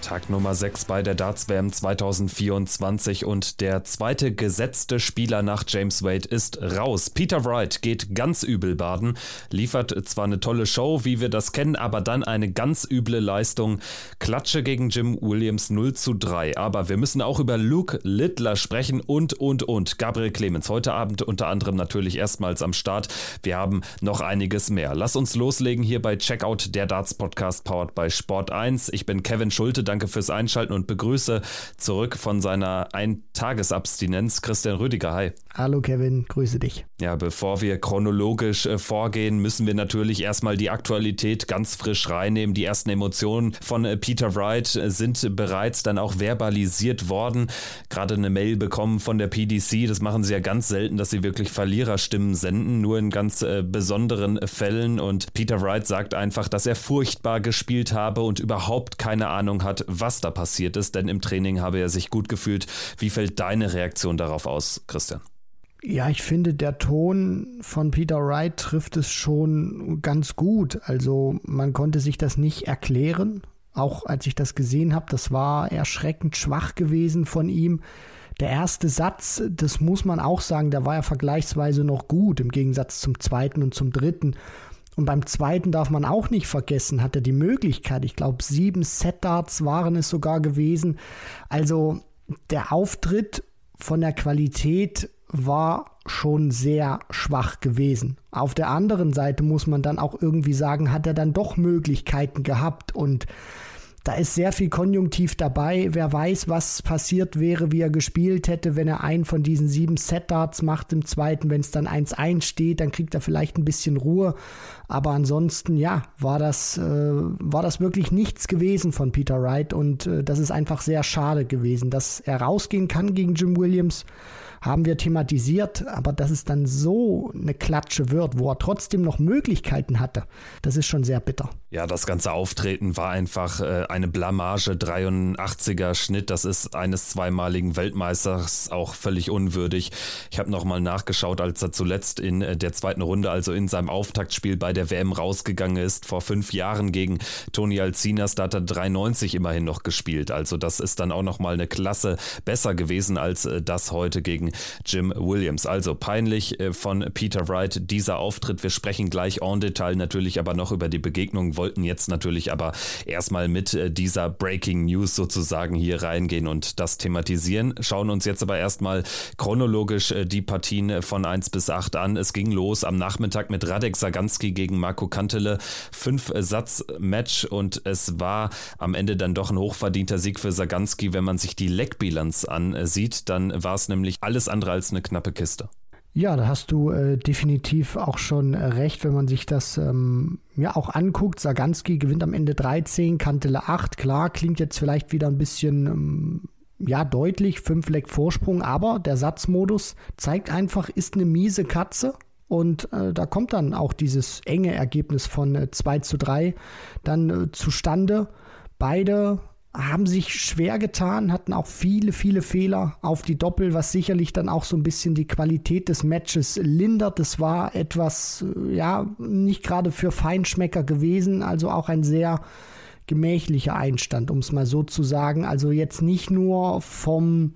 Tag Nummer 6 bei der Darts WM 2024 und der zweite gesetzte Spieler nach James Wade ist raus. Peter Wright geht ganz übel baden, liefert zwar eine tolle Show, wie wir das kennen, aber dann eine ganz üble Leistung. Klatsche gegen Jim Williams 0 zu 3. Aber wir müssen auch über Luke Littler sprechen und, und, und. Gabriel Clemens heute Abend unter anderem natürlich erstmals am Start. Wir haben noch einiges mehr. Lass uns loslegen hier bei Checkout, der Darts Podcast powered by Sport 1. Ich bin Kevin Schulte. Danke fürs Einschalten und begrüße zurück von seiner Eintagesabstinenz Christian Rüdiger. Hi. Hallo Kevin, grüße dich. Ja, bevor wir chronologisch äh, vorgehen, müssen wir natürlich erstmal die Aktualität ganz frisch reinnehmen. Die ersten Emotionen von äh, Peter Wright äh, sind bereits dann auch verbalisiert worden. Gerade eine Mail bekommen von der PDC. Das machen sie ja ganz selten, dass sie wirklich Verliererstimmen senden, nur in ganz besonderen Fällen. Und Peter Wright sagt einfach, dass er furchtbar gespielt habe und überhaupt keine Ahnung hat, was da passiert ist, denn im Training habe er sich gut gefühlt. Wie fällt deine Reaktion darauf aus, Christian? Ja, ich finde, der Ton von Peter Wright trifft es schon ganz gut. Also man konnte sich das nicht erklären. Auch als ich das gesehen habe, das war erschreckend schwach gewesen von ihm. Der erste Satz, das muss man auch sagen, der war ja vergleichsweise noch gut im Gegensatz zum zweiten und zum dritten. Und beim zweiten darf man auch nicht vergessen, hat er die Möglichkeit, ich glaube, sieben Set-Darts waren es sogar gewesen. Also der Auftritt von der Qualität war schon sehr schwach gewesen. Auf der anderen Seite muss man dann auch irgendwie sagen, hat er dann doch Möglichkeiten gehabt und da ist sehr viel Konjunktiv dabei. Wer weiß, was passiert wäre, wie er gespielt hätte, wenn er einen von diesen sieben Set-Darts macht im zweiten. Wenn es dann 1-1 steht, dann kriegt er vielleicht ein bisschen Ruhe. Aber ansonsten, ja, war das, äh, war das wirklich nichts gewesen von Peter Wright. Und äh, das ist einfach sehr schade gewesen, dass er rausgehen kann gegen Jim Williams haben wir thematisiert, aber dass es dann so eine Klatsche wird, wo er trotzdem noch Möglichkeiten hatte, das ist schon sehr bitter. Ja, das ganze Auftreten war einfach äh, eine Blamage, 83er Schnitt, das ist eines zweimaligen Weltmeisters auch völlig unwürdig. Ich habe nochmal nachgeschaut, als er zuletzt in äh, der zweiten Runde, also in seinem Auftaktspiel bei der WM rausgegangen ist, vor fünf Jahren gegen Toni Alcinas, da hat er 93 immerhin noch gespielt. Also das ist dann auch nochmal eine Klasse besser gewesen als äh, das heute gegen Jim Williams. Also peinlich äh, von Peter Wright dieser Auftritt. Wir sprechen gleich en Detail natürlich aber noch über die Begegnung, wollten jetzt natürlich aber erstmal mit äh, dieser Breaking News sozusagen hier reingehen und das thematisieren. Schauen uns jetzt aber erstmal chronologisch äh, die Partien von 1 bis 8 an. Es ging los am Nachmittag mit Radek Saganski gegen Marco Kantele. Fünf Satz-Match und es war am Ende dann doch ein hochverdienter Sieg für Saganski. Wenn man sich die Leckbilanz ansieht, dann war es nämlich alles andere als eine knappe Kiste. Ja, da hast du äh, definitiv auch schon äh, recht, wenn man sich das ähm, ja auch anguckt. Saganski gewinnt am Ende 13, Kantele 8. Klar, klingt jetzt vielleicht wieder ein bisschen ähm, ja deutlich, 5 Leck Vorsprung, aber der Satzmodus zeigt einfach, ist eine miese Katze. Und äh, da kommt dann auch dieses enge Ergebnis von äh, 2 zu 3 dann äh, zustande. Beide haben sich schwer getan, hatten auch viele, viele Fehler auf die Doppel, was sicherlich dann auch so ein bisschen die Qualität des Matches lindert. Das war etwas, äh, ja, nicht gerade für Feinschmecker gewesen, also auch ein sehr gemächlicher Einstand, um es mal so zu sagen. Also jetzt nicht nur vom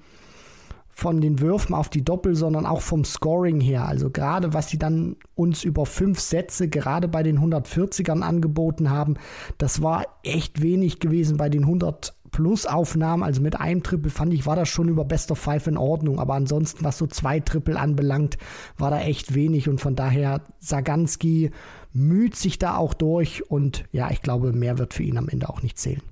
von den Würfen auf die Doppel, sondern auch vom Scoring her. Also gerade was sie dann uns über fünf Sätze gerade bei den 140ern angeboten haben, das war echt wenig gewesen bei den 100 plus Aufnahmen. Also mit einem Triple fand ich, war das schon über Best of Five in Ordnung. Aber ansonsten, was so zwei Triple anbelangt, war da echt wenig. Und von daher, Saganski müht sich da auch durch. Und ja, ich glaube, mehr wird für ihn am Ende auch nicht zählen.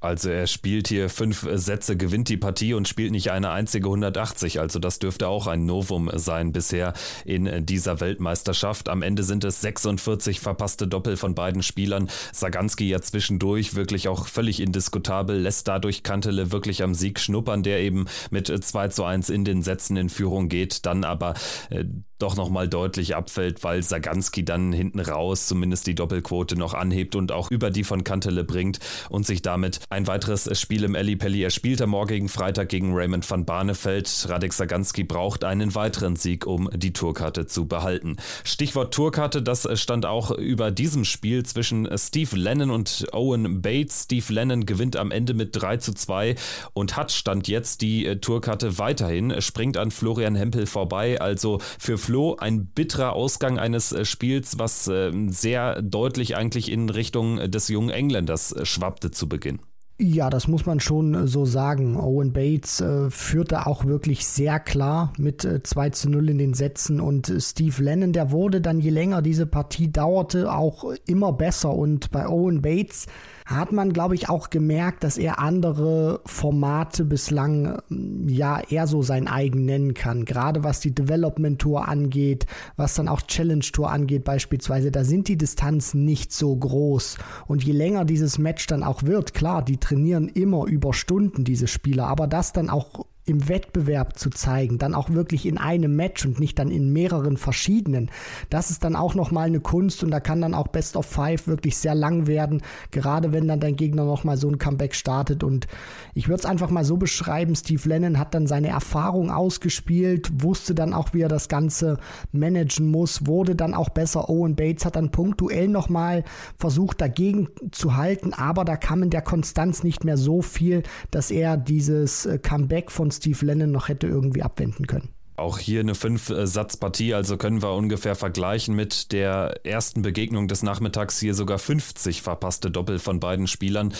Also er spielt hier fünf Sätze, gewinnt die Partie und spielt nicht eine einzige 180. Also das dürfte auch ein Novum sein bisher in dieser Weltmeisterschaft. Am Ende sind es 46 verpasste Doppel von beiden Spielern. Saganski ja zwischendurch wirklich auch völlig indiskutabel, lässt dadurch Kantele wirklich am Sieg schnuppern, der eben mit 2 zu 1 in den Sätzen in Führung geht, dann aber äh, doch nochmal deutlich abfällt, weil Saganski dann hinten raus zumindest die Doppelquote noch anhebt und auch über die von Kantele bringt und sich damit Ein weiteres Spiel im Eli Pelli. Er spielt am morgigen Freitag gegen Raymond van Barneveld. Radek Saganski braucht einen weiteren Sieg, um die Tourkarte zu behalten. Stichwort Tourkarte, das stand auch über diesem Spiel zwischen Steve Lennon und Owen Bates. Steve Lennon gewinnt am Ende mit 3 zu 2 und hat stand jetzt die Tourkarte weiterhin, springt an Florian Hempel vorbei. Also für Flo ein bitterer Ausgang eines Spiels, was äh, sehr deutlich eigentlich in Richtung des jungen Engländers schwappte zu Beginn. Ja, das muss man schon so sagen. Owen Bates äh, führte auch wirklich sehr klar mit äh, 2 zu 0 in den Sätzen und äh, Steve Lennon, der wurde dann, je länger diese Partie dauerte, auch immer besser und bei Owen Bates hat man, glaube ich, auch gemerkt, dass er andere Formate bislang ähm, ja eher so sein eigen nennen kann. Gerade was die Development Tour angeht, was dann auch Challenge Tour angeht beispielsweise, da sind die Distanzen nicht so groß. Und je länger dieses Match dann auch wird, klar, die trainieren immer über Stunden, diese Spieler, aber das dann auch im Wettbewerb zu zeigen, dann auch wirklich in einem Match und nicht dann in mehreren verschiedenen. Das ist dann auch nochmal eine Kunst und da kann dann auch Best of Five wirklich sehr lang werden, gerade wenn dann dein Gegner nochmal so ein Comeback startet und ich würde es einfach mal so beschreiben, Steve Lennon hat dann seine Erfahrung ausgespielt, wusste dann auch, wie er das Ganze managen muss, wurde dann auch besser. Owen Bates hat dann punktuell nochmal versucht dagegen zu halten, aber da kam in der Konstanz nicht mehr so viel, dass er dieses äh, Comeback von Steve Lennon noch hätte irgendwie abwenden können. Auch hier eine Fünf-Satz-Partie, also können wir ungefähr vergleichen mit der ersten Begegnung des Nachmittags hier sogar 50 verpasste Doppel von beiden Spielern.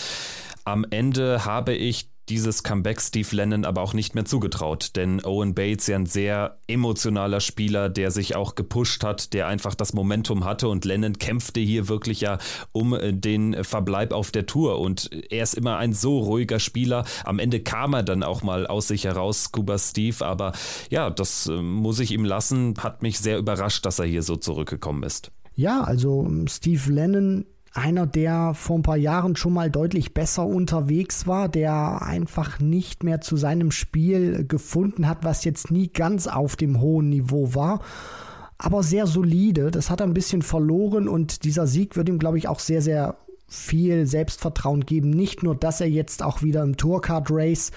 Am Ende habe ich dieses Comeback Steve Lennon aber auch nicht mehr zugetraut, denn Owen Bates ja ein sehr emotionaler Spieler, der sich auch gepusht hat, der einfach das Momentum hatte. Und Lennon kämpfte hier wirklich ja um äh, den Verbleib auf der Tour. Und er ist immer ein so ruhiger Spieler. Am Ende kam er dann auch mal aus sich heraus, Scuba Steve, aber ja, das äh, muss ich ihm lassen, hat mich sehr überrascht, dass er hier so zurückgekommen ist. Ja, also Steve Lennon einer, der vor ein paar Jahren schon mal deutlich besser unterwegs war, der einfach nicht mehr zu seinem Spiel gefunden hat, was jetzt nie ganz auf dem hohen Niveau war, aber sehr solide. Das hat er ein bisschen verloren und dieser Sieg wird ihm, glaube ich, auch sehr, sehr viel Selbstvertrauen geben. Nicht nur, dass er jetzt auch wieder im Tourcard Race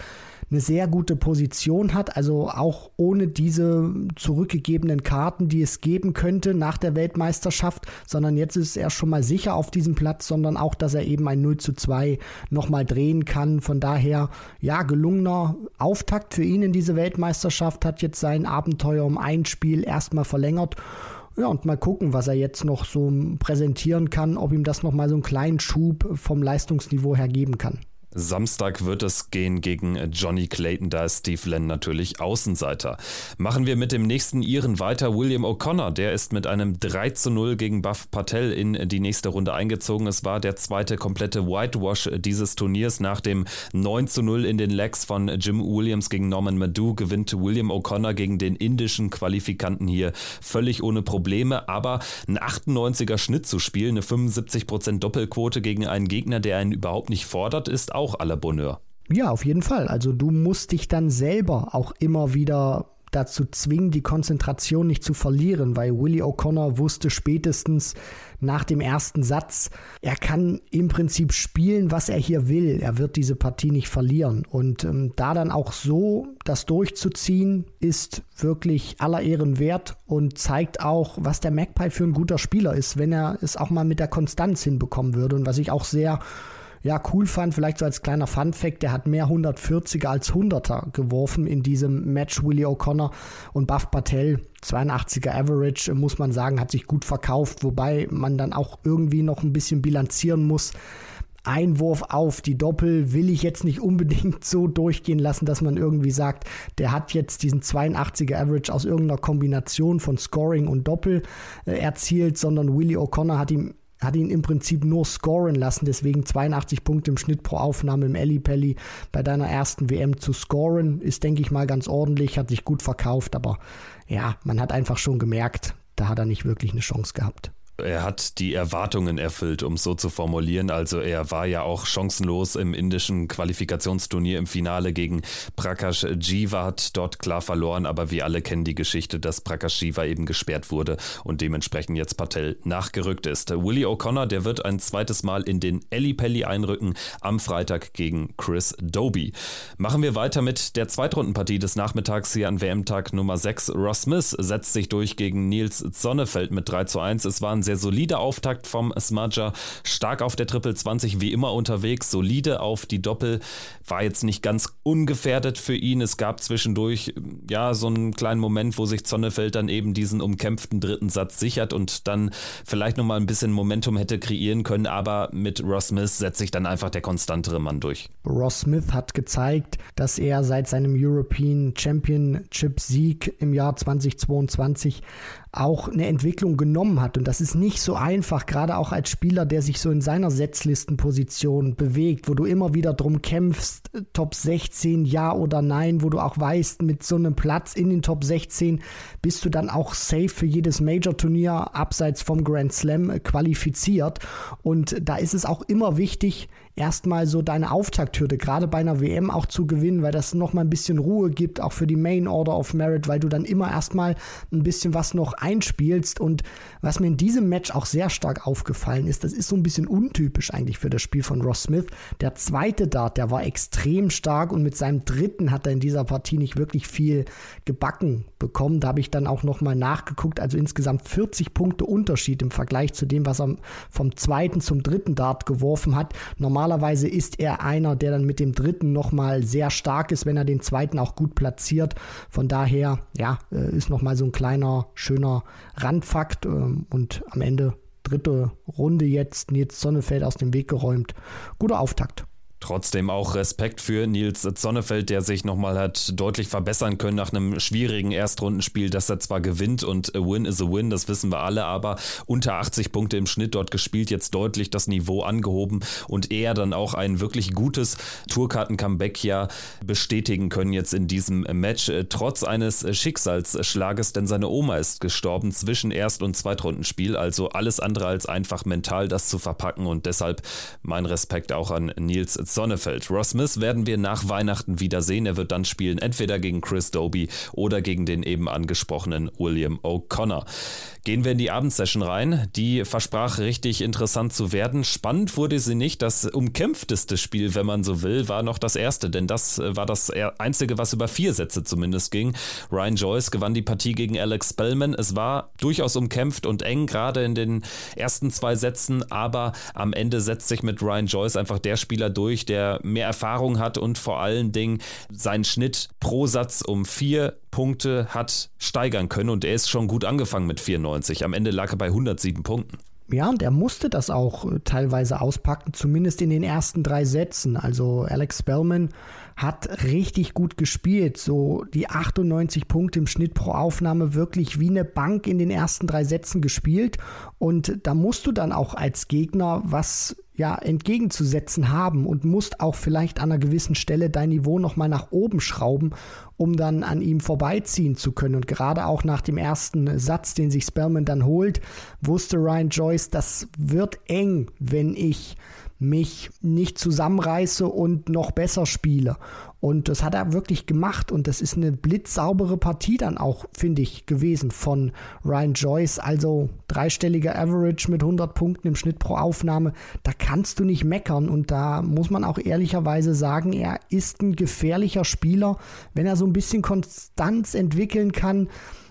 eine sehr gute Position hat, also auch ohne diese zurückgegebenen Karten, die es geben könnte nach der Weltmeisterschaft, sondern jetzt ist er schon mal sicher auf diesem Platz, sondern auch, dass er eben ein 0 zu 2 nochmal drehen kann. Von daher, ja, gelungener Auftakt für ihn in diese Weltmeisterschaft, hat jetzt sein Abenteuer um ein Spiel erstmal verlängert. Ja, und mal gucken, was er jetzt noch so präsentieren kann, ob ihm das nochmal so einen kleinen Schub vom Leistungsniveau her geben kann. Samstag wird es gehen gegen Johnny Clayton, da ist Steve Len natürlich Außenseiter. Machen wir mit dem nächsten Iren weiter. William O'Connor, der ist mit einem 3 zu 0 gegen Buff Patel in die nächste Runde eingezogen. Es war der zweite komplette Whitewash dieses Turniers. Nach dem 9 zu 0 in den Legs von Jim Williams gegen Norman Madu gewinnt William O'Connor gegen den indischen Qualifikanten hier völlig ohne Probleme. Aber ein 98er Schnitt zu spielen, eine 75% Doppelquote gegen einen Gegner, der einen überhaupt nicht fordert, ist auch auch la Bonheur. Ja, auf jeden Fall. Also du musst dich dann selber auch immer wieder dazu zwingen, die Konzentration nicht zu verlieren, weil Willie O'Connor wusste spätestens nach dem ersten Satz, er kann im Prinzip spielen, was er hier will. Er wird diese Partie nicht verlieren. Und ähm, da dann auch so das durchzuziehen, ist wirklich aller Ehren wert und zeigt auch, was der Magpie für ein guter Spieler ist, wenn er es auch mal mit der Konstanz hinbekommen würde. Und was ich auch sehr ja, cool fand, vielleicht so als kleiner Fun-Fact, der hat mehr 140er als 100er geworfen in diesem Match, Willie O'Connor und Buff Patel. 82er Average, muss man sagen, hat sich gut verkauft, wobei man dann auch irgendwie noch ein bisschen bilanzieren muss. Einwurf auf die Doppel will ich jetzt nicht unbedingt so durchgehen lassen, dass man irgendwie sagt, der hat jetzt diesen 82er Average aus irgendeiner Kombination von Scoring und Doppel äh, erzielt, sondern Willie O'Connor hat ihm hat ihn im Prinzip nur scoren lassen, deswegen 82 Punkte im Schnitt pro Aufnahme im Ellipelli bei deiner ersten WM zu scoren, ist, denke ich mal, ganz ordentlich, hat sich gut verkauft, aber ja, man hat einfach schon gemerkt, da hat er nicht wirklich eine Chance gehabt Er hat die Erwartungen erfüllt, um es so zu formulieren. Also er war ja auch chancenlos im indischen Qualifikationsturnier im Finale gegen Prakash Jiva, hat dort klar verloren, aber wir alle kennen die Geschichte, dass Prakash Jiva eben gesperrt wurde und dementsprechend jetzt Patel nachgerückt ist. Willie O'Connor, der wird ein zweites Mal in den Ellie einrücken am Freitag gegen Chris Doby. Machen wir weiter mit der Zweitrundenpartie des Nachmittags hier an WM-Tag Nummer 6. Ross Smith setzt sich durch gegen Nils Sonnefeld mit 3 zu 1. Es war ein sehr solider Auftakt vom Smudger. Stark auf der Triple 20, wie immer unterwegs. Solide auf die Doppel. War jetzt nicht ganz ungefährdet für ihn. Es gab zwischendurch ja so einen kleinen Moment, wo sich Sonnefeld dann eben diesen umkämpften dritten Satz sichert und dann vielleicht nochmal ein bisschen Momentum hätte kreieren können. Aber mit Ross Smith setzt sich dann einfach der konstantere Mann durch. Ross Smith hat gezeigt, dass er seit seinem European Championship Sieg im Jahr 2022 auch eine Entwicklung genommen hat. Und das ist nicht so einfach, gerade auch als Spieler, der sich so in seiner Setzlistenposition bewegt, wo du immer wieder drum kämpfst, Top 16 ja oder nein, wo du auch weißt, mit so einem Platz in den Top 16 bist du dann auch safe für jedes Major-Turnier abseits vom Grand Slam qualifiziert. Und da ist es auch immer wichtig, erstmal so deine Auftakthürde, gerade bei einer WM auch zu gewinnen, weil das nochmal ein bisschen Ruhe gibt, auch für die Main Order of Merit, weil du dann immer erstmal ein bisschen was noch einspielst. Und was mir in diesem Match auch sehr stark aufgefallen ist, das ist so ein bisschen untypisch eigentlich für das Spiel von Ross Smith. Der zweite Dart, der war extrem stark und mit seinem dritten hat er in dieser Partie nicht wirklich viel gebacken bekommen. Da habe ich dann auch nochmal nachgeguckt. Also insgesamt 40 Punkte Unterschied im Vergleich zu dem, was er vom zweiten zum dritten Dart geworfen hat. Normalerweise ist er einer, der dann mit dem dritten nochmal sehr stark ist, wenn er den zweiten auch gut platziert. Von daher, ja, äh, ist nochmal so ein kleiner, schöner Randfakt ähm, und am Ende dritte Runde jetzt Nils Sonnefeld aus dem Weg geräumt. Guter Auftakt. Trotzdem auch Respekt für Nils Zonnefeld, der sich nochmal hat deutlich verbessern können nach einem schwierigen Erstrundenspiel, das er zwar gewinnt und a win is a win, das wissen wir alle, aber unter 80 Punkte im Schnitt dort gespielt, jetzt deutlich das Niveau angehoben und er dann auch ein wirklich gutes Tourkarten-Comeback ja bestätigen können jetzt in diesem Match, äh, trotz eines Schicksalsschlages, denn seine Oma ist gestorben zwischen Erst- und Zweitrundenspiel, also alles andere als einfach mental das zu verpacken und deshalb mein Respekt auch an Nils Sonnefeld. Ross Smith werden wir nach Weihnachten wiedersehen. Er wird dann spielen, entweder gegen Chris Doby oder gegen den eben angesprochenen William O'Connor. Gehen wir in die Abendsession rein. Die versprach richtig interessant zu werden. Spannend wurde sie nicht. Das umkämpfteste Spiel, wenn man so will, war noch das erste, denn das äh, war das einzige, was über vier Sätze zumindest ging. Ryan Joyce gewann die Partie gegen Alex Spellman. Es war durchaus umkämpft und eng, gerade in den ersten zwei Sätzen, aber am Ende setzt sich mit Ryan Joyce einfach der Spieler durch, der mehr Erfahrung hat und vor allen Dingen seinen Schnitt pro Satz um vier Punkte hat steigern können und er ist schon gut angefangen mit 94. Am Ende lag er bei 107 Punkten. Ja, und er musste das auch äh, teilweise auspacken, zumindest in den ersten drei Sätzen. Also Alex Spellman hat richtig gut gespielt. So die 98 Punkte im Schnitt pro Aufnahme wirklich wie eine Bank in den ersten drei Sätzen gespielt. Und da musst du dann auch als Gegner was ja entgegenzusetzen haben und musst auch vielleicht an einer gewissen Stelle dein Niveau nochmal nach oben schrauben, um dann an ihm vorbeiziehen zu können. Und gerade auch nach dem ersten Satz, den sich Spellman dann holt, wusste Ryan Joyce, das wird eng, wenn ich mich nicht zusammenreiße und noch besser spiele. Und das hat er wirklich gemacht und das ist eine blitzsaubere Partie dann auch, finde ich, gewesen von Ryan Joyce. Also dreistelliger Average mit 100 Punkten im Schnitt pro Aufnahme. Da kannst du nicht meckern und da muss man auch ehrlicherweise sagen, er ist ein gefährlicher Spieler. Wenn er so ein bisschen Konstanz entwickeln kann,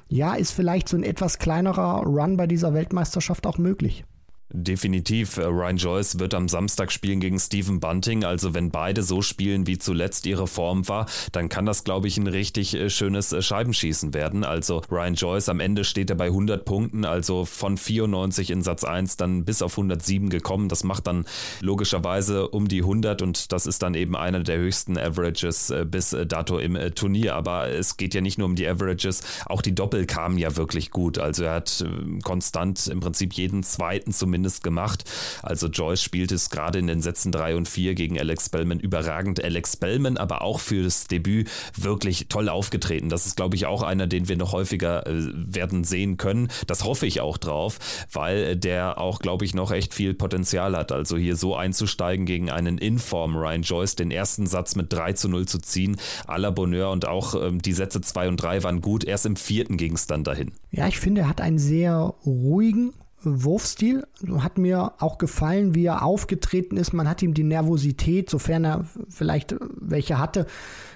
ja, ist vielleicht so ein etwas kleinerer Run bei dieser Weltmeisterschaft auch möglich. Definitiv. Äh, Ryan Joyce wird am Samstag spielen gegen Stephen Bunting. Also wenn beide so spielen, wie zuletzt ihre Form war, dann kann das, glaube ich, ein richtig äh, schönes äh, Scheibenschießen werden. Also Ryan Joyce am Ende steht er bei 100 Punkten, also von 94 in Satz 1 dann bis auf 107 gekommen. Das macht dann logischerweise um die 100 und das ist dann eben einer der höchsten Averages bis dato im Turnier. Aber es geht ja nicht nur um die Averages, auch die Doppel kamen ja wirklich gut. Also er hat konstant im Prinzip jeden zweiten zumindest zumindest gemacht. Also Joyce spielt es gerade in den Sätzen 3 und 4 gegen Alex Bellman überragend. Alex Bellman aber auch fürs Debüt wirklich toll aufgetreten. Das ist, glaube ich, auch einer, den wir noch häufiger äh, werden sehen können. Das hoffe ich auch drauf, weil der auch, glaube ich, noch echt viel Potenzial hat. Also hier so einzusteigen gegen einen Inform Ryan Joyce, den ersten Satz mit 3 zu 0 zu ziehen, à la Bonheur und auch ähm, die Sätze 2 und 3 waren gut. Erst im vierten ging es dann dahin. Ja, ich finde, er hat einen sehr ruhigen Wurfstil. Hat mir auch gefallen, wie er aufgetreten ist. Man hat ihm die Nervosität, sofern er vielleicht welche hatte,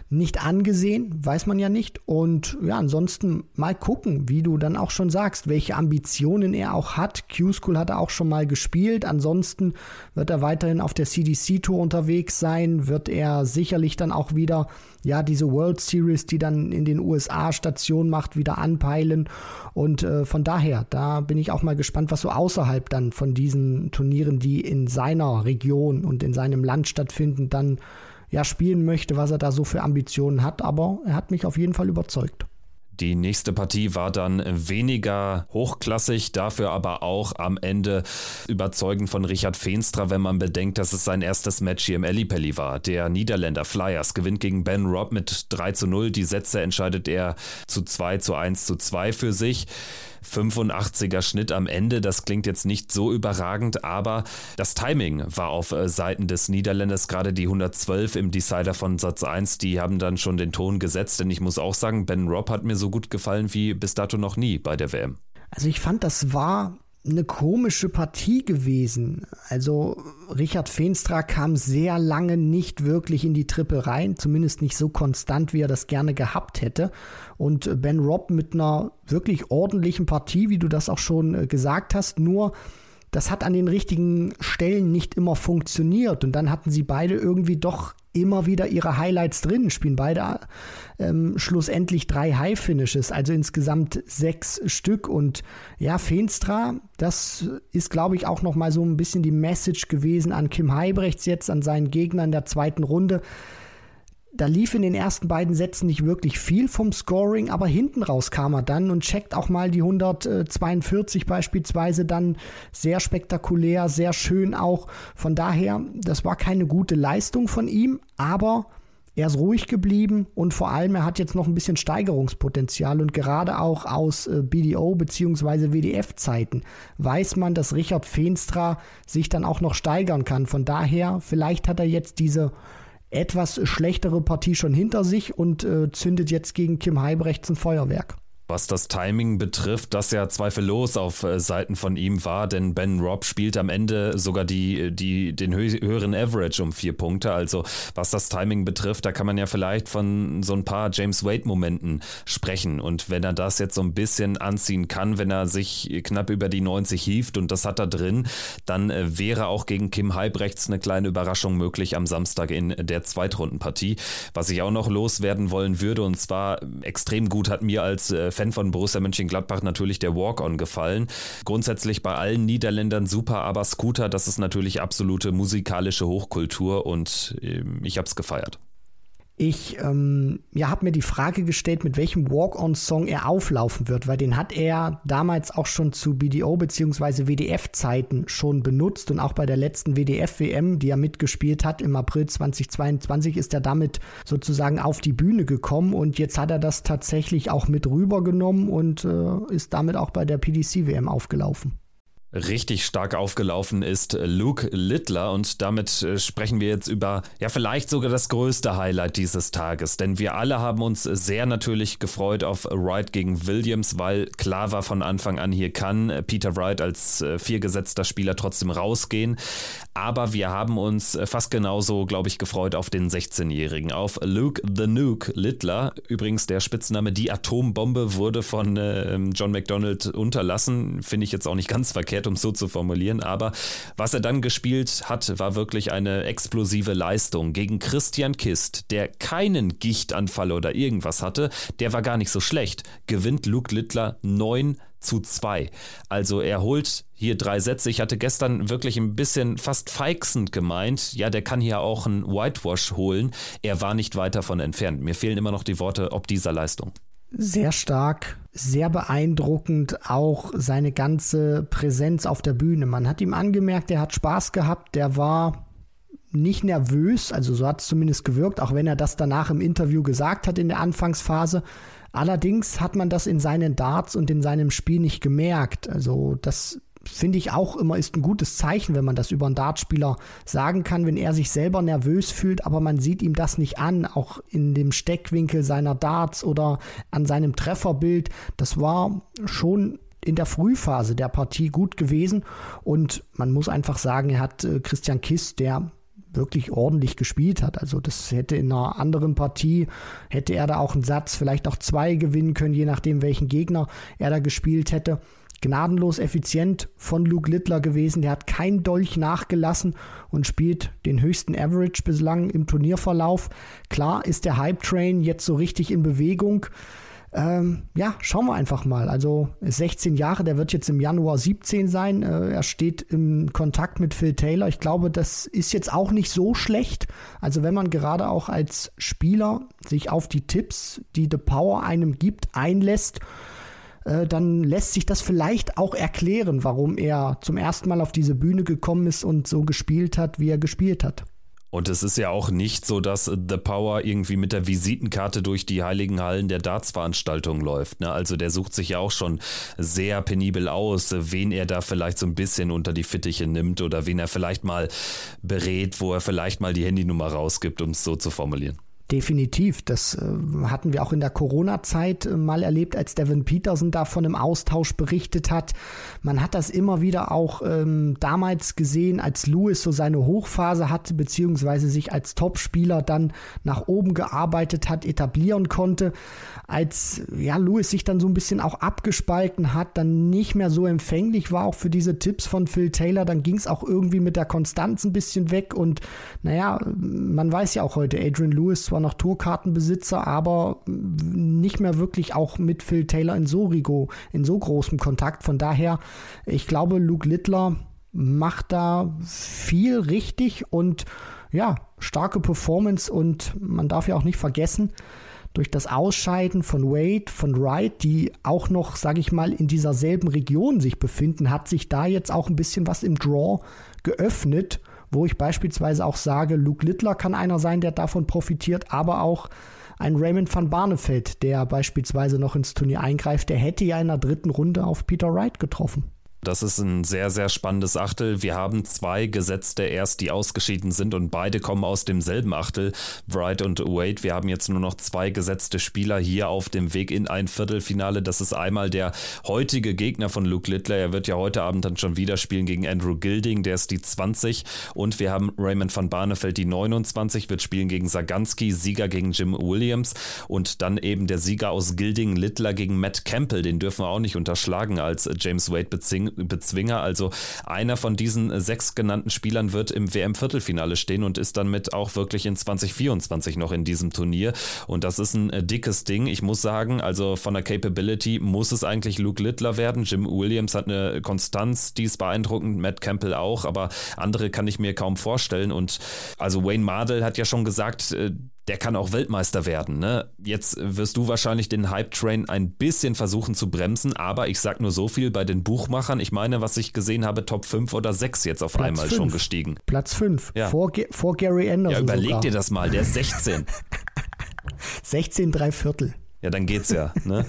nicht angesehen, weiß man ja nicht. Und ja, ansonsten mal gucken, wie du dann auch schon sagst, welche Ambitionen er auch hat. Q-School hat er auch schon mal gespielt. Ansonsten wird er weiterhin auf der CDC-Tour unterwegs sein, wird er sicherlich dann auch wieder, ja, diese World Series, die dann in den USA Station macht, wieder anpeilen. Und äh, von daher, da bin ich auch mal gespannt, was so außerhalb dann von diesen Turnieren, die in seiner Region und in seinem Land stattfinden, dann ja spielen möchte, was er da so für Ambitionen hat, aber er hat mich auf jeden Fall überzeugt. Die nächste Partie war dann weniger hochklassig, dafür aber auch am Ende überzeugend von Richard Feenstra, wenn man bedenkt, dass es sein erstes Match hier im Ellipelli war. Der Niederländer Flyers gewinnt gegen Ben Robb mit 3 zu 0. Die Sätze entscheidet er zu 2 zu 1 zu 2 für sich. 85er Schnitt am Ende. Das klingt jetzt nicht so überragend, aber das Timing war auf äh, Seiten des Niederländers, gerade die 112 im Decider von Satz 1, die haben dann schon den Ton gesetzt, denn ich muss auch sagen, Ben Robb hat mir so gut gefallen wie bis dato noch nie bei der WM. Also ich fand, das war eine komische Partie gewesen. Also Richard Feenstra kam sehr lange nicht wirklich in die Triple rein, zumindest nicht so konstant, wie er das gerne gehabt hätte. Und Ben Robb mit einer wirklich ordentlichen Partie, wie du das auch schon äh, gesagt hast, nur das hat an den richtigen Stellen nicht immer funktioniert. Und dann hatten sie beide irgendwie doch immer wieder ihre Highlights drin, spielen beide ähm, schlussendlich drei High-Finishes, also insgesamt sechs Stück. Und ja, Feenstra, das ist, glaube ich, auch noch mal so ein bisschen die Message gewesen an Kim Heibrechts jetzt, an seinen Gegner in der zweiten Runde da lief in den ersten beiden Sätzen nicht wirklich viel vom Scoring, aber hinten raus kam er dann und checkt auch mal die 142 beispielsweise dann sehr spektakulär, sehr schön auch. Von daher, das war keine gute Leistung von ihm, aber er ist ruhig geblieben und vor allem, er hat jetzt noch ein bisschen Steigerungspotenzial und gerade auch aus äh, BDO bzw. WDF-Zeiten weiß man, dass Richard Feenstra sich dann auch noch steigern kann. Von daher, vielleicht hat er jetzt diese etwas schlechtere Partie schon hinter sich und äh, zündet jetzt gegen Kim Heibrechts ein Feuerwerk. Was das Timing betrifft, das ja zweifellos auf äh, Seiten von ihm war, denn Ben Robb spielt am Ende sogar die, die, den höheren Average um vier Punkte. Also was das Timing betrifft, da kann man ja vielleicht von so ein paar James Wade-Momenten sprechen. Und wenn er das jetzt so ein bisschen anziehen kann, wenn er sich knapp über die 90 hieft und das hat er drin, dann äh, wäre auch gegen Kim Halbrechts eine kleine Überraschung möglich am Samstag in der Zweitrundenpartie. Was ich auch noch loswerden wollen würde, und zwar extrem gut hat mir als äh, Fan von Borussia Mönchengladbach natürlich der Walk-On gefallen. Grundsätzlich bei allen Niederländern super, aber Scooter, das ist natürlich absolute musikalische Hochkultur und ähm, ich habe es gefeiert. Ich ähm, ja, habe mir die Frage gestellt, mit welchem Walk-on-Song er auflaufen wird, weil den hat er damals auch schon zu BDO bzw. WDF-Zeiten schon benutzt und auch bei der letzten WDF-WM, die er mitgespielt hat im April 2022, ist er damit sozusagen auf die Bühne gekommen und jetzt hat er das tatsächlich auch mit rübergenommen und äh, ist damit auch bei der PDC-WM aufgelaufen richtig stark aufgelaufen ist Luke Littler. Und damit äh, sprechen wir jetzt über ja vielleicht sogar das größte Highlight dieses Tages, denn wir alle haben uns sehr natürlich gefreut auf Wright gegen Williams, weil klar war von Anfang an hier kann Peter Wright als äh, viergesetzter Spieler trotzdem rausgehen, aber wir haben uns äh, fast genauso, glaube ich, gefreut auf den 16-jährigen, auf Luke the Nuke Littler. Übrigens der Spitzname die Atombombe wurde von John McDonald unterlassen, finde ich jetzt auch nicht ganz verkehrt verkehrt, um es so zu formulieren, aber was er dann gespielt hat, war wirklich eine explosive Leistung gegen Christian Kist, der keinen Gichtanfall oder irgendwas hatte, der war gar nicht so schlecht, gewinnt Luke Littler 9 zu 2. Also er holt hier drei Sätze. Ich hatte gestern wirklich ein bisschen fast feixend gemeint, ja, der kann hier auch einen Whitewash holen. Er war nicht weit davon entfernt. Mir fehlen immer noch die Worte ob dieser Leistung. sehr stark, sehr beeindruckend auch seine ganze Präsenz auf der Bühne. Man hat ihm angemerkt, er hat Spaß gehabt, der war nicht nervös, also so hat es zumindest gewirkt, auch wenn er das danach im Interview gesagt hat in der Anfangsphase. Allerdings hat man das in seinen Darts und in seinem Spiel nicht gemerkt. Also das finde ich auch immer ist ein gutes Zeichen, wenn man das über einen Dartspieler sagen kann, wenn er sich selber nervös fühlt, aber man sieht ihm das nicht an, auch in dem Steckwinkel seiner Darts oder an seinem Trefferbild. Das war schon in der Frühphase der Partie gut gewesen und man muss einfach sagen, er hat äh, Christian Kiss, der wirklich ordentlich gespielt hat. Also das hätte in einer anderen Partie, hätte er da auch einen Satz, vielleicht auch zwei gewinnen können, je nachdem, welchen Gegner er da gespielt hätte gnadenlos effizient von Luke Littler gewesen. Der hat kein Dolch nachgelassen und spielt den höchsten Average bislang im Turnierverlauf. Klar ist der Hype Train jetzt so richtig in Bewegung. Ähm, ja, schauen wir einfach mal. Also 16 Jahre, der wird jetzt im Januar 17 sein. Äh, er steht im Kontakt mit Phil Taylor. Ich glaube, das ist jetzt auch nicht so schlecht. Also wenn man gerade auch als Spieler sich auf die Tipps, die The Power einem gibt, einlässt äh, dann lässt sich das vielleicht auch erklären, warum er zum ersten Mal auf diese Bühne gekommen ist und so gespielt hat, wie er gespielt hat. Und es ist ja auch nicht so, dass The Power irgendwie mit der Visitenkarte durch die heiligen Hallen der Darts-Veranstaltung läuft. Ne? Also der sucht sich ja auch schon sehr penibel aus, wen er da vielleicht so ein bisschen unter die Fittiche nimmt oder wen er vielleicht mal berät, wo er vielleicht mal die Handynummer rausgibt, um es so zu formulieren. Definitiv. Das äh, hatten wir auch in der Corona-Zeit äh, mal erlebt, als Devin Peterson da von einem Austausch berichtet hat. Man hat das immer wieder auch ähm, damals gesehen, als Lewis so seine Hochphase hatte, beziehungsweise sich als Topspieler dann nach oben gearbeitet hat, etablieren konnte. Als ja, Lewis sich dann so ein bisschen auch abgespalten hat, dann nicht mehr so empfänglich war auch für diese Tipps von Phil Taylor, dann ging es auch irgendwie mit der Konstanz ein bisschen weg. Und naja, man weiß ja auch heute, Adrian Lewis zwar noch Tourkartenbesitzer, aber nicht mehr wirklich auch mit Phil Taylor in so Rigo, in so großem Kontakt. Von daher, ich glaube, Luke Littler macht da viel richtig und ja, starke Performance und man darf ja auch nicht vergessen, durch das Ausscheiden von Wade, von Wright, die auch noch, sage ich mal, in dieser selben Region sich befinden, hat sich da jetzt auch ein bisschen was im Draw geöffnet wo ich beispielsweise auch sage, Luke Littler kann einer sein, der davon profitiert, aber auch ein Raymond van Barneveld, der beispielsweise noch ins Turnier eingreift, der hätte ja in der dritten Runde auf Peter Wright getroffen. Das ist ein sehr, sehr spannendes Achtel. Wir haben zwei Gesetzte erst, die ausgeschieden sind und beide kommen aus demselben Achtel, Wright und Wade. Wir haben jetzt nur noch zwei gesetzte Spieler hier auf dem Weg in ein Viertelfinale. Das ist einmal der heutige Gegner von Luke Littler. Er wird ja heute Abend dann schon wieder spielen gegen Andrew Gilding, der ist die 20. Und wir haben Raymond van Barneveld, die 29, wird spielen gegen Saganski, Sieger gegen Jim Williams. Und dann eben der Sieger aus Gilding, Littler gegen Matt Campbell. Den dürfen wir auch nicht unterschlagen als James Wade bezing Bezwinger. Also einer von diesen sechs genannten Spielern wird im WM-Viertelfinale stehen und ist dann mit auch wirklich in 2024 noch in diesem Turnier. Und das ist ein äh, dickes Ding. Ich muss sagen, also von der Capability muss es eigentlich Luke Littler werden. Jim Williams hat eine Konstanz, die ist beeindruckend, Matt Campbell auch, aber andere kann ich mir kaum vorstellen. Und also Wayne Mardell hat ja schon gesagt, äh, der kann auch Weltmeister werden. Ne? Jetzt wirst du wahrscheinlich den Hype-Train ein bisschen versuchen zu bremsen, aber ich sag nur so viel bei den Buchmachern. Ich meine, was ich gesehen habe, Top 5 oder 6 jetzt auf Platz einmal fünf. schon gestiegen. Platz 5, ja. vor, vor Gary Anderson. Ja, überleg sogar. dir das mal, der ist 16. 16, drei Viertel. Ja, dann geht's ja. Ne?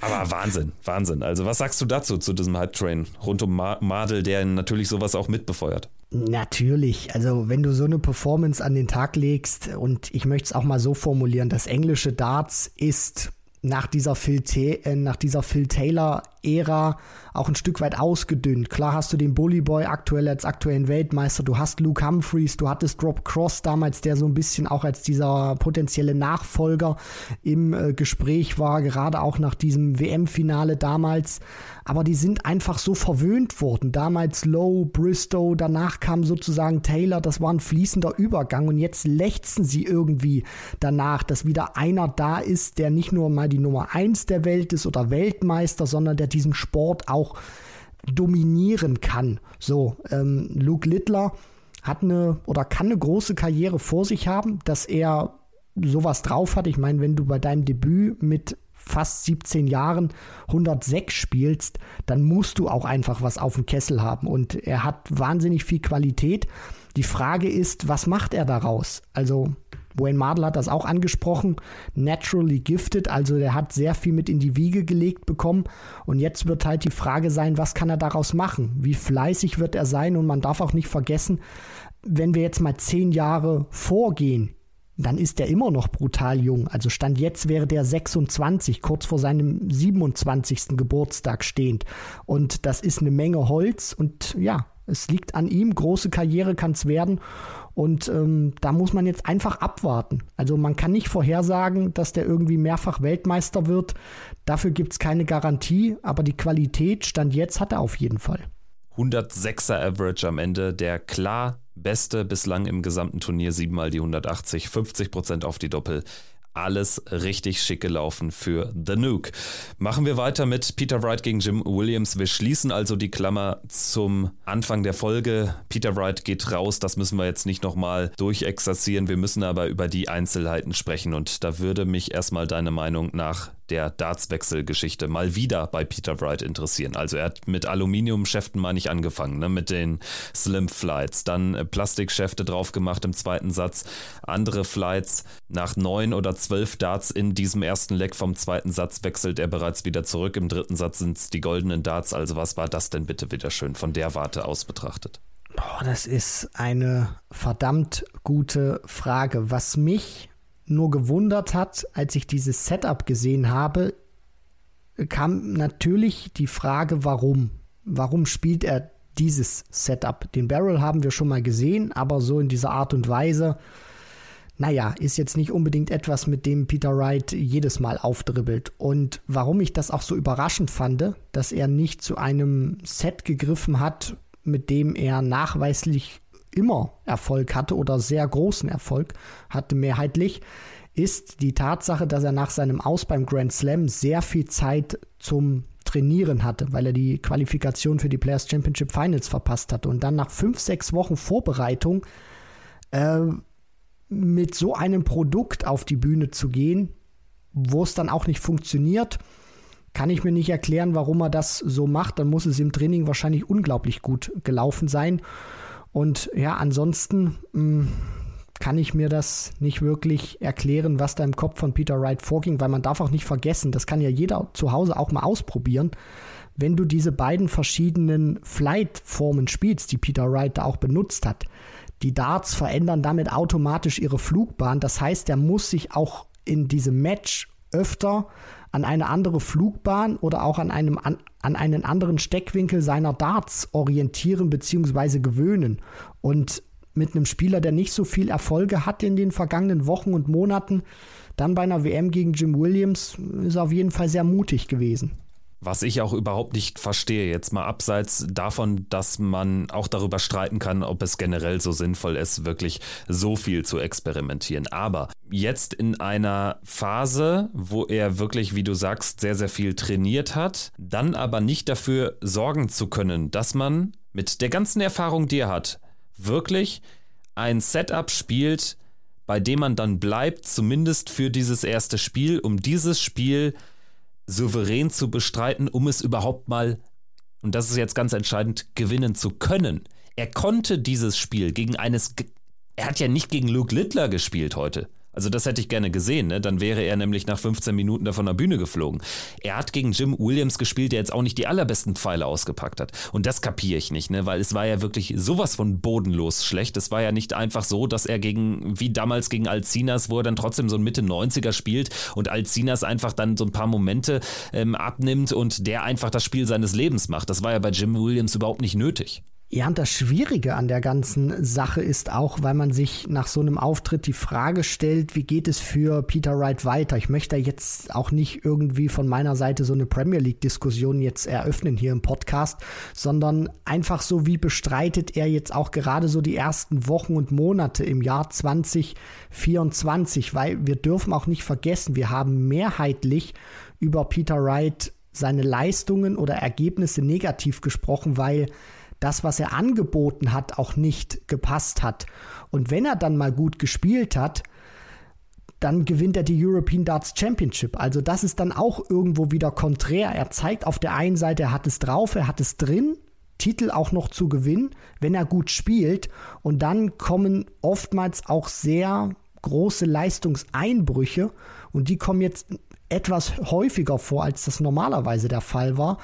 Aber Wahnsinn, Wahnsinn. Also, was sagst du dazu, zu diesem Hype-Train rund um Madel, der natürlich sowas auch mitbefeuert? Natürlich. Also wenn du so eine Performance an den Tag legst und ich möchte es auch mal so formulieren, das englische Darts ist nach dieser Phil, äh, nach dieser Phil Taylor Ära auch ein Stück weit ausgedünnt. Klar hast du den Bully Boy aktuell als aktuellen Weltmeister, du hast Luke Humphreys, du hattest Rob Cross damals, der so ein bisschen auch als dieser potenzielle Nachfolger im äh, Gespräch war, gerade auch nach diesem WM-Finale damals. Aber die sind einfach so verwöhnt worden. Damals Lowe, Bristow, danach kam sozusagen Taylor, das war ein fließender Übergang und jetzt lechzen sie irgendwie danach, dass wieder einer da ist, der nicht nur mal die Nummer eins der Welt ist oder Weltmeister, sondern der diesen Sport auch dominieren kann. So, ähm, Luke Littler hat eine oder kann eine große Karriere vor sich haben, dass er sowas drauf hat. Ich meine, wenn du bei deinem Debüt mit fast 17 Jahren 106 spielst, dann musst du auch einfach was auf dem Kessel haben. Und er hat wahnsinnig viel Qualität. Die Frage ist, was macht er daraus? Also Wayne Mardell hat das auch angesprochen, naturally gifted, also der hat sehr viel mit in die Wiege gelegt bekommen und jetzt wird halt die Frage sein, was kann er daraus machen? Wie fleißig wird er sein? Und man darf auch nicht vergessen, wenn wir jetzt mal zehn Jahre vorgehen, dann ist er immer noch brutal jung. Also Stand jetzt wäre der 26, kurz vor seinem 27. Geburtstag stehend. Und das ist eine Menge Holz und ja, es liegt an ihm. Große Karriere kann es werden. Und ähm, da muss man jetzt einfach abwarten. Also man kann nicht vorhersagen, dass der irgendwie mehrfach Weltmeister wird. Dafür gibt es keine Garantie, aber die Qualität Stand jetzt hat er auf jeden Fall. 106er Average am Ende, der klar beste bislang im gesamten Turnier, siebenmal die 180, 50 Prozent auf die Doppel alles richtig schick gelaufen für The Nuke. Machen wir weiter mit Peter Wright gegen Jim Williams. Wir schließen also die Klammer zum Anfang der Folge. Peter Wright geht raus, das müssen wir jetzt nicht nochmal durchexerzieren. Wir müssen aber über die Einzelheiten sprechen und da würde mich erstmal deine Meinung nach der Dartswechselgeschichte mal wieder bei Peter Wright interessieren. Also er hat mit Aluminiumschäften mal nicht angefangen, ne? mit den Slim Flights, dann äh, Plastikschäfte drauf gemacht im zweiten Satz, andere Flights. Nach neun oder zwölf Darts in diesem ersten Leck vom zweiten Satz wechselt er bereits wieder zurück. Im dritten Satz sind es die goldenen Darts. Also was war das denn bitte wieder schön von der Warte aus betrachtet? Boah, das ist eine verdammt gute Frage. Was mich nur gewundert hat, als ich dieses Setup gesehen habe, kam natürlich die Frage, warum? Warum spielt er dieses Setup? Den Barrel haben wir schon mal gesehen, aber so in dieser Art und Weise, naja, ist jetzt nicht unbedingt etwas, mit dem Peter Wright jedes Mal aufdribbelt. Und warum ich das auch so überraschend fand, dass er nicht zu einem Set gegriffen hat, mit dem er nachweislich immer Erfolg hatte oder sehr großen Erfolg hatte mehrheitlich, ist die Tatsache, dass er nach seinem Aus beim Grand Slam sehr viel Zeit zum Trainieren hatte, weil er die Qualifikation für die Players Championship Finals verpasst hatte und dann nach fünf, sechs Wochen Vorbereitung äh, mit so einem Produkt auf die Bühne zu gehen, wo es dann auch nicht funktioniert, kann ich mir nicht erklären, warum er das so macht. Dann muss es im Training wahrscheinlich unglaublich gut gelaufen sein. Und ja, ansonsten mh, hm, kann ich mir das nicht wirklich erklären, was da im Kopf von Peter Wright vorging, weil man darf auch nicht vergessen, das kann ja jeder zu Hause auch mal ausprobieren. Wenn du diese beiden verschiedenen Flight-Formen spielst, die Peter Wright da auch benutzt hat, die Darts verändern damit automatisch ihre Flugbahn. Das heißt, er muss sich auch in diesem Match öfter an eine andere Flugbahn oder auch an, einem, an, an einen anderen Steckwinkel seiner Darts orientieren bzw. gewöhnen. Und mit einem Spieler, der nicht so viel Erfolge hat in den vergangenen Wochen und Monaten, dann bei einer WM gegen Jim Williams, ist auf jeden Fall sehr mutig gewesen. Was ich auch überhaupt nicht verstehe, jetzt mal abseits davon, dass man auch darüber streiten kann, ob es generell so sinnvoll ist, wirklich so viel zu experimentieren. Aber jetzt in einer Phase, wo er wirklich, wie du sagst, sehr, sehr viel trainiert hat, dann aber nicht dafür sorgen zu können, dass man mit der ganzen Erfahrung, die er hat, wirklich ein Setup spielt, bei dem man dann bleibt, zumindest für dieses erste Spiel, um dieses Spiel souverän zu bestreiten, um es überhaupt mal, und das ist jetzt ganz entscheidend, gewinnen zu können. Er konnte dieses Spiel gegen eines, er hat ja nicht gegen Luke Littler gespielt heute. Also das hätte ich gerne gesehen, ne? dann wäre er nämlich nach 15 Minuten da von der Bühne geflogen. Er hat gegen Jim Williams gespielt, der jetzt auch nicht die allerbesten Pfeile ausgepackt hat. Und das kapiere ich nicht, ne? weil es war ja wirklich sowas von bodenlos schlecht. Es war ja nicht einfach so, dass er gegen, wie damals gegen Alcinas, wo er dann trotzdem so ein Mitte 90er spielt und Alcinas einfach dann so ein paar Momente ähm, abnimmt und der einfach das Spiel seines Lebens macht. Das war ja bei Jim Williams überhaupt nicht nötig. Ja, und das Schwierige an der ganzen Sache ist auch, weil man sich nach so einem Auftritt die Frage stellt, wie geht es für Peter Wright weiter? Ich möchte jetzt auch nicht irgendwie von meiner Seite so eine Premier League-Diskussion jetzt eröffnen hier im Podcast, sondern einfach so, wie bestreitet er jetzt auch gerade so die ersten Wochen und Monate im Jahr 2024, weil wir dürfen auch nicht vergessen, wir haben mehrheitlich über Peter Wright seine Leistungen oder Ergebnisse negativ gesprochen, weil das, was er angeboten hat, auch nicht gepasst hat. Und wenn er dann mal gut gespielt hat, dann gewinnt er die European Darts Championship. Also das ist dann auch irgendwo wieder konträr. Er zeigt auf der einen Seite, er hat es drauf, er hat es drin, Titel auch noch zu gewinnen, wenn er gut spielt. Und dann kommen oftmals auch sehr große Leistungseinbrüche und die kommen jetzt etwas häufiger vor, als das normalerweise der Fall war.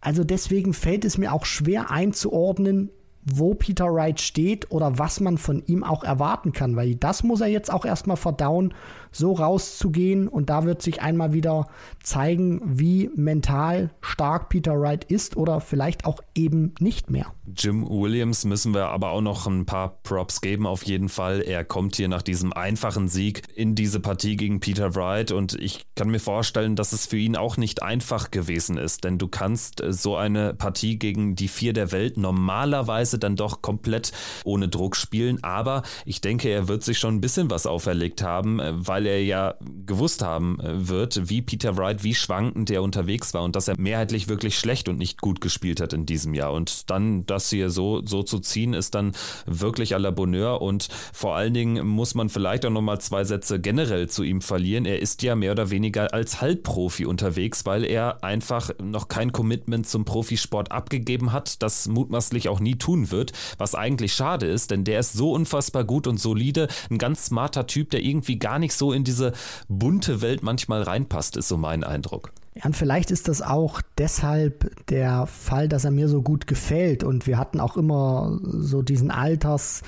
Also deswegen fällt es mir auch schwer einzuordnen, wo Peter Wright steht oder was man von ihm auch erwarten kann, weil das muss er jetzt auch erstmal verdauen, so rauszugehen und da wird sich einmal wieder zeigen, wie mental stark Peter Wright ist oder vielleicht auch eben nicht mehr. Jim Williams müssen wir aber auch noch ein paar Props geben auf jeden Fall. Er kommt hier nach diesem einfachen Sieg in diese Partie gegen Peter Wright und ich kann mir vorstellen, dass es für ihn auch nicht einfach gewesen ist, denn du kannst so eine Partie gegen die vier der Welt normalerweise Weise dann doch komplett ohne Druck spielen. Aber ich denke, er wird sich schon ein bisschen was auferlegt haben, äh, weil er ja gewusst haben äh, wird, wie Peter Wright, wie schwankend er unterwegs war und dass er mehrheitlich wirklich schlecht und nicht gut gespielt hat in diesem Jahr. Und dann das hier so, so zu ziehen, ist dann wirklich à la Bonheur. Und vor allen Dingen muss man vielleicht auch nochmal zwei Sätze generell zu ihm verlieren. Er ist ja mehr oder weniger als Halbprofi unterwegs, weil er einfach noch kein Commitment zum Profisport abgegeben hat, das mutmaßlich auch nie tun tun wird, was eigentlich schade ist, denn der ist so unfassbar gut und solide, ein ganz smarter Typ, der irgendwie gar nicht so in diese bunte Welt manchmal reinpasst, ist so mein Eindruck. Ja, und vielleicht ist das auch deshalb der Fall, dass er mir so gut gefällt. Und wir hatten auch immer so diesen Alters,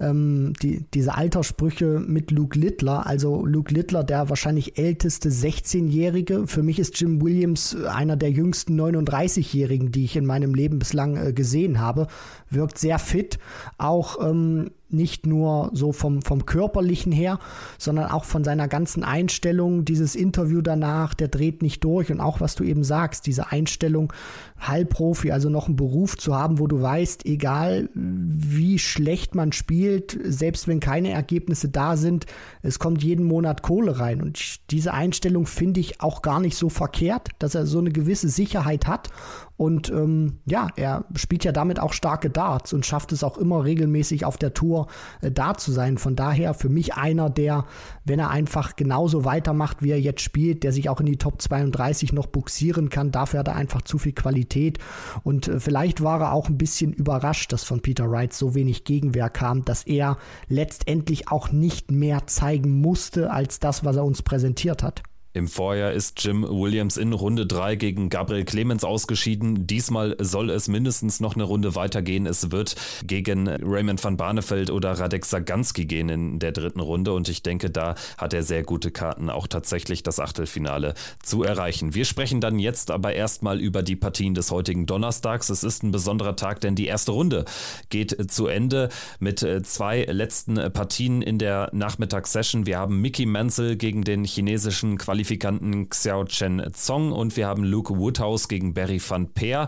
ähm, die, diese Alterssprüche mit Luke Littler. Also Luke Littler, der wahrscheinlich älteste 16-Jährige. Für mich ist Jim Williams einer der jüngsten 39-Jährigen, die ich in meinem Leben bislang äh, gesehen habe. Wirkt sehr fit. Auch ähm, nicht nur so vom, vom körperlichen her, sondern auch von seiner ganzen Einstellung, dieses Interview danach, der dreht nicht durch. Und auch was du eben sagst, diese Einstellung, Heilprofi, also noch einen Beruf zu haben, wo du weißt, egal wie schlecht man spielt, selbst wenn keine Ergebnisse da sind, es kommt jeden Monat Kohle rein und diese Einstellung finde ich auch gar nicht so verkehrt, dass er so eine gewisse Sicherheit hat und ähm, ja, er spielt ja damit auch starke Darts und schafft es auch immer regelmäßig auf der Tour äh, da zu sein. Von daher für mich einer, der, wenn er einfach genauso weitermacht, wie er jetzt spielt, der sich auch in die Top 32 noch buxieren kann. Dafür hat er einfach zu viel Qualität. Und äh, vielleicht war er auch ein bisschen überrascht, dass von Peter Wright so wenig Gegenwehr kam, dass er letztendlich auch nicht mehr zeigen musste als das, was er uns präsentiert hat. Im Vorjahr ist Jim Williams in Runde 3 gegen Gabriel Clemens ausgeschieden. Diesmal soll es mindestens noch eine Runde weitergehen. Es wird gegen Raymond van Barneveld oder Radek Saganski gehen in der dritten Runde und ich denke, da hat er sehr gute Karten, auch tatsächlich das Achtelfinale zu erreichen. Wir sprechen dann jetzt aber erstmal über die Partien des heutigen Donnerstags. Es ist ein besonderer Tag, denn die erste Runde geht zu Ende mit zwei letzten Partien in der Nachmittagssession. Wir haben Mickey Menzel gegen den chinesischen Qualifikationsspieler Qualifikanten Xiao Chen Zong und wir haben Luke Woodhouse gegen Barry van Peer.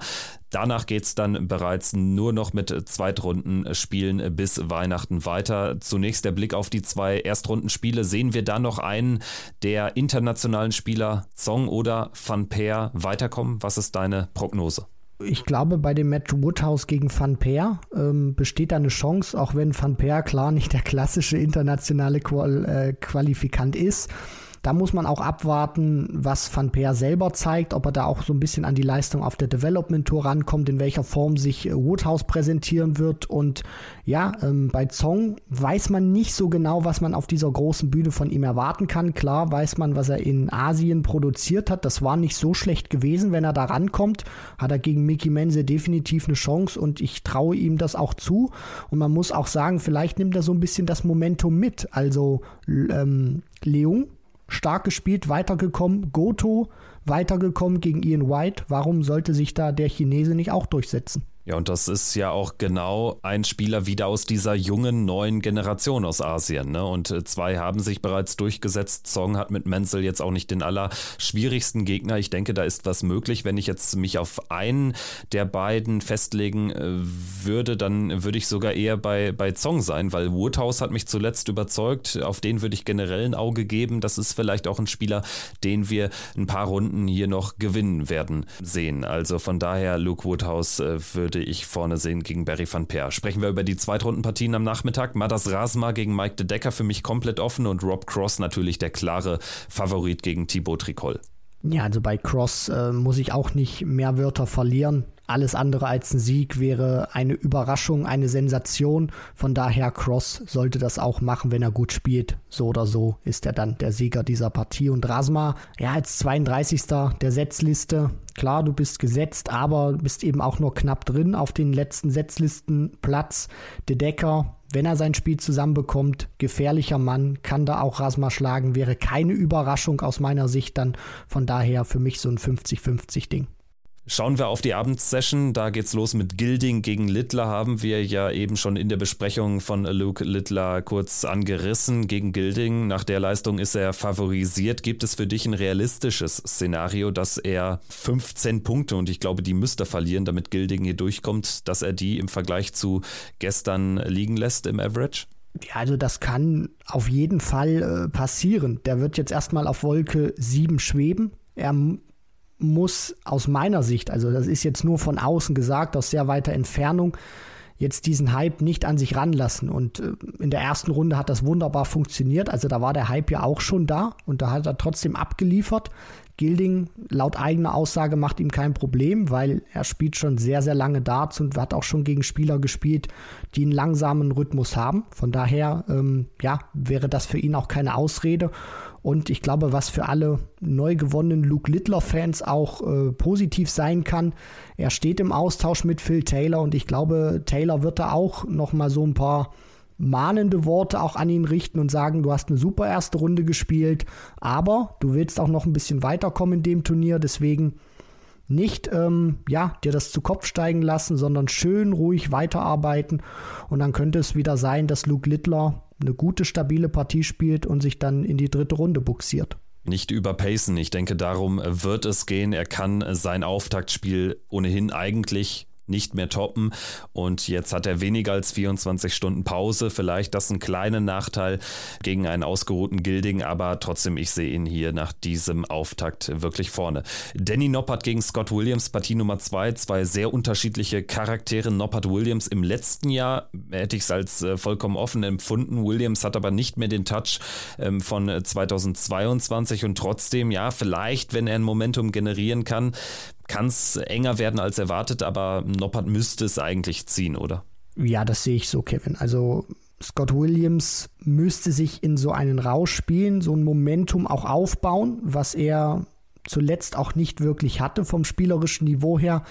Danach geht es dann bereits nur noch mit Zweitrundenspielen bis Weihnachten weiter. Zunächst der Blick auf die zwei Erstrundenspiele. Sehen wir da noch einen der internationalen Spieler Zong oder Van Peer weiterkommen? Was ist deine Prognose? Ich glaube, bei dem Match Woodhouse gegen Van Peer ähm, besteht da eine Chance, auch wenn Van Peer klar nicht der klassische internationale Qual äh, Qualifikant ist. Da muss man auch abwarten, was Van Peer selber zeigt, ob er da auch so ein bisschen an die Leistung auf der Development Tour rankommt, in welcher Form sich äh, Woodhouse präsentieren wird. Und ja, ähm, bei Zong weiß man nicht so genau, was man auf dieser großen Bühne von ihm erwarten kann. Klar weiß man, was er in Asien produziert hat. Das war nicht so schlecht gewesen. Wenn er da rankommt, hat er gegen Mickey Menze definitiv eine Chance und ich traue ihm das auch zu. Und man muss auch sagen, vielleicht nimmt er so ein bisschen das Momentum mit. Also ähm, Leung stark gespielt, weitergekommen. Goto weitergekommen gegen Ian White. Warum sollte sich da der Chinese nicht auch durchsetzen? Ja, und das ist ja auch genau ein Spieler wieder aus dieser jungen neuen Generation aus Asien. Ne? Und äh, zwei haben sich bereits durchgesetzt. Song hat mit Menzel jetzt auch nicht den allerschwierigsten Gegner. Ich denke, da ist was möglich. Wenn ich jetzt mich auf einen der beiden festlegen äh, würde, dann würde ich sogar eher bei, bei Zong sein, weil Woodhouse hat mich zuletzt überzeugt. Auf den würde ich generell ein Auge geben. Das ist vielleicht auch ein Spieler, den wir ein paar Runden hier noch gewinnen werden sehen. Also von daher, Luke Woodhouse äh, würde würde ich vorne sehen gegen Barry van Peer. Sprechen wir über die Zweitrundenpartien am Nachmittag. Madas Rasma gegen Mike de Decker für mich komplett offen und Rob Cross natürlich der klare Favorit gegen Thibaut Tricol. Ja, also bei Cross äh, muss ich auch nicht mehr Wörter verlieren. Alles andere als ein Sieg wäre eine Überraschung, eine Sensation. Von daher, Cross sollte das auch machen, wenn er gut spielt. So oder so ist er dann der Sieger dieser Partie. Und Rasma, ja, als 32. der Setzliste. Klar, du bist gesetzt, aber bist eben auch nur knapp drin auf den letzten Setzlistenplatz. De Decker, wenn er sein Spiel zusammenbekommt, gefährlicher Mann, kann da auch Rasma schlagen, wäre keine Überraschung aus meiner Sicht dann. Von daher für mich so ein 50-50 Ding. Schauen wir auf die Abendsession. Da geht's los mit Gilding gegen Littler. Haben wir ja eben schon in der Besprechung von Luke Littler kurz angerissen. Gegen Gilding, nach der Leistung ist er favorisiert. Gibt es für dich ein realistisches Szenario, dass er 15 Punkte, und ich glaube, die müsste verlieren, damit Gilding hier durchkommt, dass er die im Vergleich zu gestern liegen lässt im Average? Ja, also das kann auf jeden Fall äh, passieren. Der wird jetzt erstmal auf Wolke 7 schweben. Er muss aus meiner Sicht, also das ist jetzt nur von außen gesagt, aus sehr weiter Entfernung, jetzt diesen Hype nicht an sich ranlassen. Und äh, in der ersten Runde hat das wunderbar funktioniert. Also da war der Hype ja auch schon da und da hat er trotzdem abgeliefert. Gilding laut eigener Aussage macht ihm kein Problem, weil er spielt schon sehr, sehr lange Darts und hat auch schon gegen Spieler gespielt, die einen langsamen Rhythmus haben. Von daher, ähm, ja, wäre das für ihn auch keine Ausrede. Und ich glaube, was für alle neu gewonnenen Luke Littler-Fans auch äh, positiv sein kann, er steht im Austausch mit Phil Taylor und ich glaube, Taylor wird da auch noch mal so ein paar mahnende Worte auch an ihn richten und sagen, du hast eine super erste Runde gespielt, aber du willst auch noch ein bisschen weiterkommen in dem Turnier, deswegen nicht ähm, ja, dir das zu Kopf steigen lassen, sondern schön ruhig weiterarbeiten. Und dann könnte es wieder sein, dass Luke Littler eine gute, stabile Partie spielt und sich dann in die dritte Runde buxiert nicht überpacen. Ich denke, darum wird es gehen. Er kann sein Auftaktspiel ohnehin eigentlich nicht mehr toppen. Und jetzt hat er weniger als 24 Stunden Pause. Vielleicht das ein kleiner Nachteil gegen einen ausgeruhten Gilding, aber trotzdem, ich sehe ihn hier nach diesem Auftakt wirklich vorne. Danny Noppert gegen Scott Williams, Partie Nummer 2. Zwei sehr unterschiedliche Charaktere. Noppert Williams im letzten Jahr hätte ich es als äh, vollkommen offen empfunden. Williams hat aber nicht mehr den Touch ähm, von 2022 und trotzdem, ja, vielleicht, wenn er ein Momentum generieren kann, kann es enger werden als erwartet, aber Noppert müsste es eigentlich ziehen, oder? Ja, das sehe ich so, Kevin. Also Scott Williams müsste sich in so einen Rausch spielen, so ein Momentum auch aufbauen, was er zuletzt auch nicht wirklich hatte vom spielerischen Niveau her.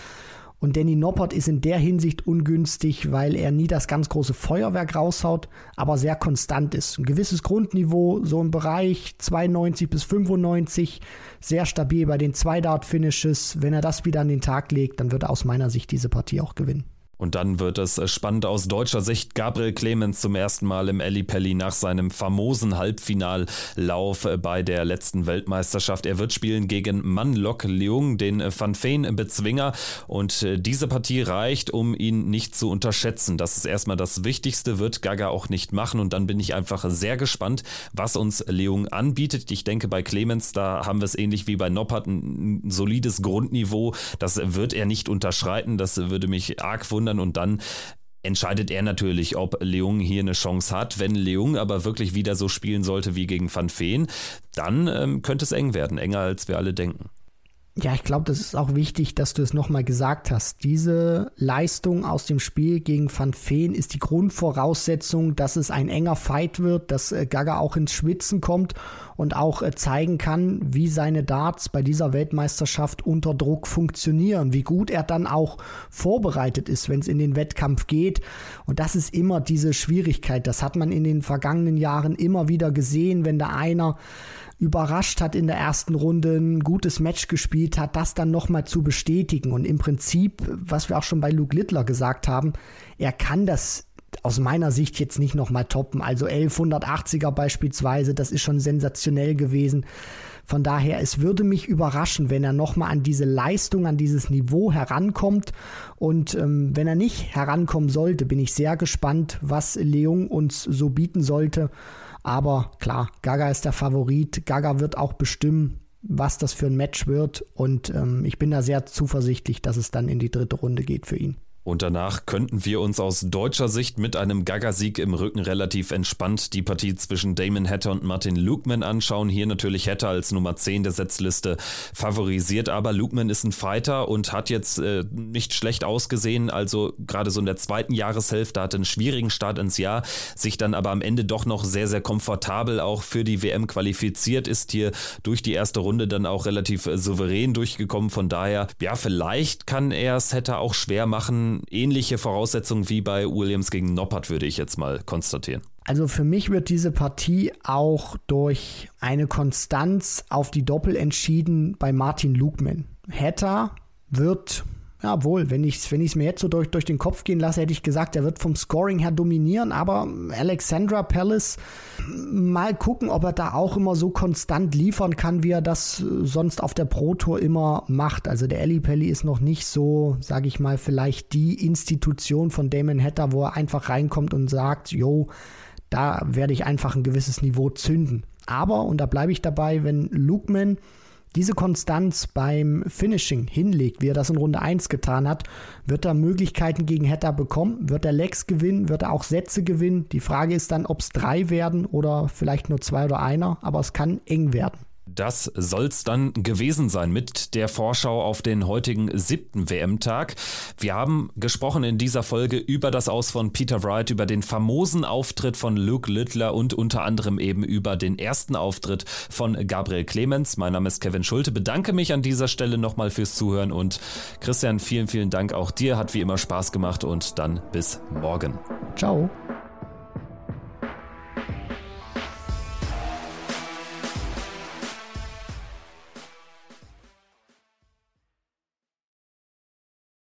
Und Danny Noppert ist in der Hinsicht ungünstig, weil er nie das ganz große Feuerwerk raushaut, aber sehr konstant ist. Ein gewisses Grundniveau, so im Bereich 92 bis 95, sehr stabil bei den Zwei-Dart-Finishes. Wenn er das wieder an den Tag legt, dann wird er aus meiner Sicht diese Partie auch gewinnen. Und dann wird es äh, spannend aus deutscher Sicht. Gabriel Clemens zum ersten Mal im Pelli nach seinem famosen Halbfinallauf äh, bei der letzten Weltmeisterschaft. Er wird spielen gegen Manlok Leung, den äh, Van Feen Bezwinger. Und diese Partie reicht, um ihn nicht zu unterschätzen. Das ist erstmal das Wichtigste, wird Gaga auch nicht machen. Und dann bin ich einfach sehr gespannt, was uns Leung anbietet. Ich denke, bei Clemens, da haben wir es ähnlich wie bei Noppert, ein solides Grundniveau. Das wird er nicht unterschreiten. Das würde mich arg wundern wundern und dann entscheidet er natürlich, ob Leung hier eine Chance hat. Wenn Leung aber wirklich wieder so spielen sollte wie gegen Van Feen, dann ähm, könnte es eng werden, enger als wir alle denken. Ja, ich glaube, das ist auch wichtig, dass du es nochmal gesagt hast. Diese Leistung aus dem Spiel gegen Van Feen ist die Grundvoraussetzung, dass es ein enger Fight wird, dass äh, Gaga auch ins Schwitzen kommt und auch äh, zeigen kann, wie seine Darts bei dieser Weltmeisterschaft unter Druck funktionieren, wie gut er dann auch vorbereitet ist, wenn es in den Wettkampf geht. Und das ist immer diese Schwierigkeit. Das hat man in den vergangenen Jahren immer wieder gesehen, wenn da einer überrascht hat in der ersten Runde, ein gutes Match gespielt hat, das dann nochmal zu bestätigen. Und im Prinzip, was wir auch schon bei Luke Littler gesagt haben, er kann das aus meiner Sicht jetzt nicht nochmal toppen. Also 1180er beispielsweise, das ist schon sensationell gewesen. Von daher, es würde mich überraschen, wenn er nochmal an diese Leistung, an dieses Niveau herankommt. Und ähm, wenn er nicht herankommen sollte, bin ich sehr gespannt, was Leung uns so bieten sollte. Aber klar, Gaga ist der Favorit. Gaga wird auch bestimmen, was das für ein Match wird. Und ähm, ich bin da sehr zuversichtlich, dass es dann in die dritte Runde geht für ihn. Und danach könnten wir uns aus deutscher Sicht mit einem Gaga-Sieg im Rücken relativ entspannt die Partie zwischen Damon Hatter und Martin Lukeman anschauen. Hier natürlich Hatter als Nummer 10 der Setzliste favorisiert, aber Lukeman ist ein Fighter und hat jetzt äh, nicht schlecht ausgesehen. Also gerade so in der zweiten Jahreshälfte hatte einen schwierigen Start ins Jahr, sich dann aber am Ende doch noch sehr, sehr komfortabel auch für die WM qualifiziert, ist hier durch die erste Runde dann auch relativ äh, souverän durchgekommen. Von daher, ja, vielleicht kann er es Hatter auch schwer machen ähnliche Voraussetzungen wie bei Williams gegen Noppert, würde ich jetzt mal konstatieren. Also für mich wird diese Partie auch durch eine Konstanz auf die Doppel entschieden bei Martin Lugman. Hatter wird ja, wohl, wenn ich es wenn mir jetzt so durch, durch den Kopf gehen lasse, hätte ich gesagt, er wird vom Scoring her dominieren, aber Alexandra Palace, mal gucken, ob er da auch immer so konstant liefern kann, wie er das sonst auf der Pro Tour immer macht. Also der Ellie Pelli ist noch nicht so, sage ich mal, vielleicht die Institution von Damon Hatter, wo er einfach reinkommt und sagt, yo, da werde ich einfach ein gewisses Niveau zünden. Aber, und da bleibe ich dabei, wenn Lukeman diese Konstanz beim Finishing hinlegt, wie er das in Runde 1 getan hat, wird er Möglichkeiten gegen Hatter bekommen, wird er Legs gewinnen, wird er auch Sätze gewinnen. Die Frage ist dann, ob es drei werden oder vielleicht nur zwei oder einer, aber es kann eng werden. Das soll's dann gewesen sein mit der Vorschau auf den heutigen siebten WM-Tag. Wir haben gesprochen in dieser Folge über das Aus von Peter Wright, über den famosen Auftritt von Luke Littler und unter anderem eben über den ersten Auftritt von Gabriel Clemens. Mein Name ist Kevin Schulte. Bedanke mich an dieser Stelle nochmal fürs Zuhören und Christian, vielen, vielen Dank auch dir. Hat wie immer Spaß gemacht und dann bis morgen. Ciao.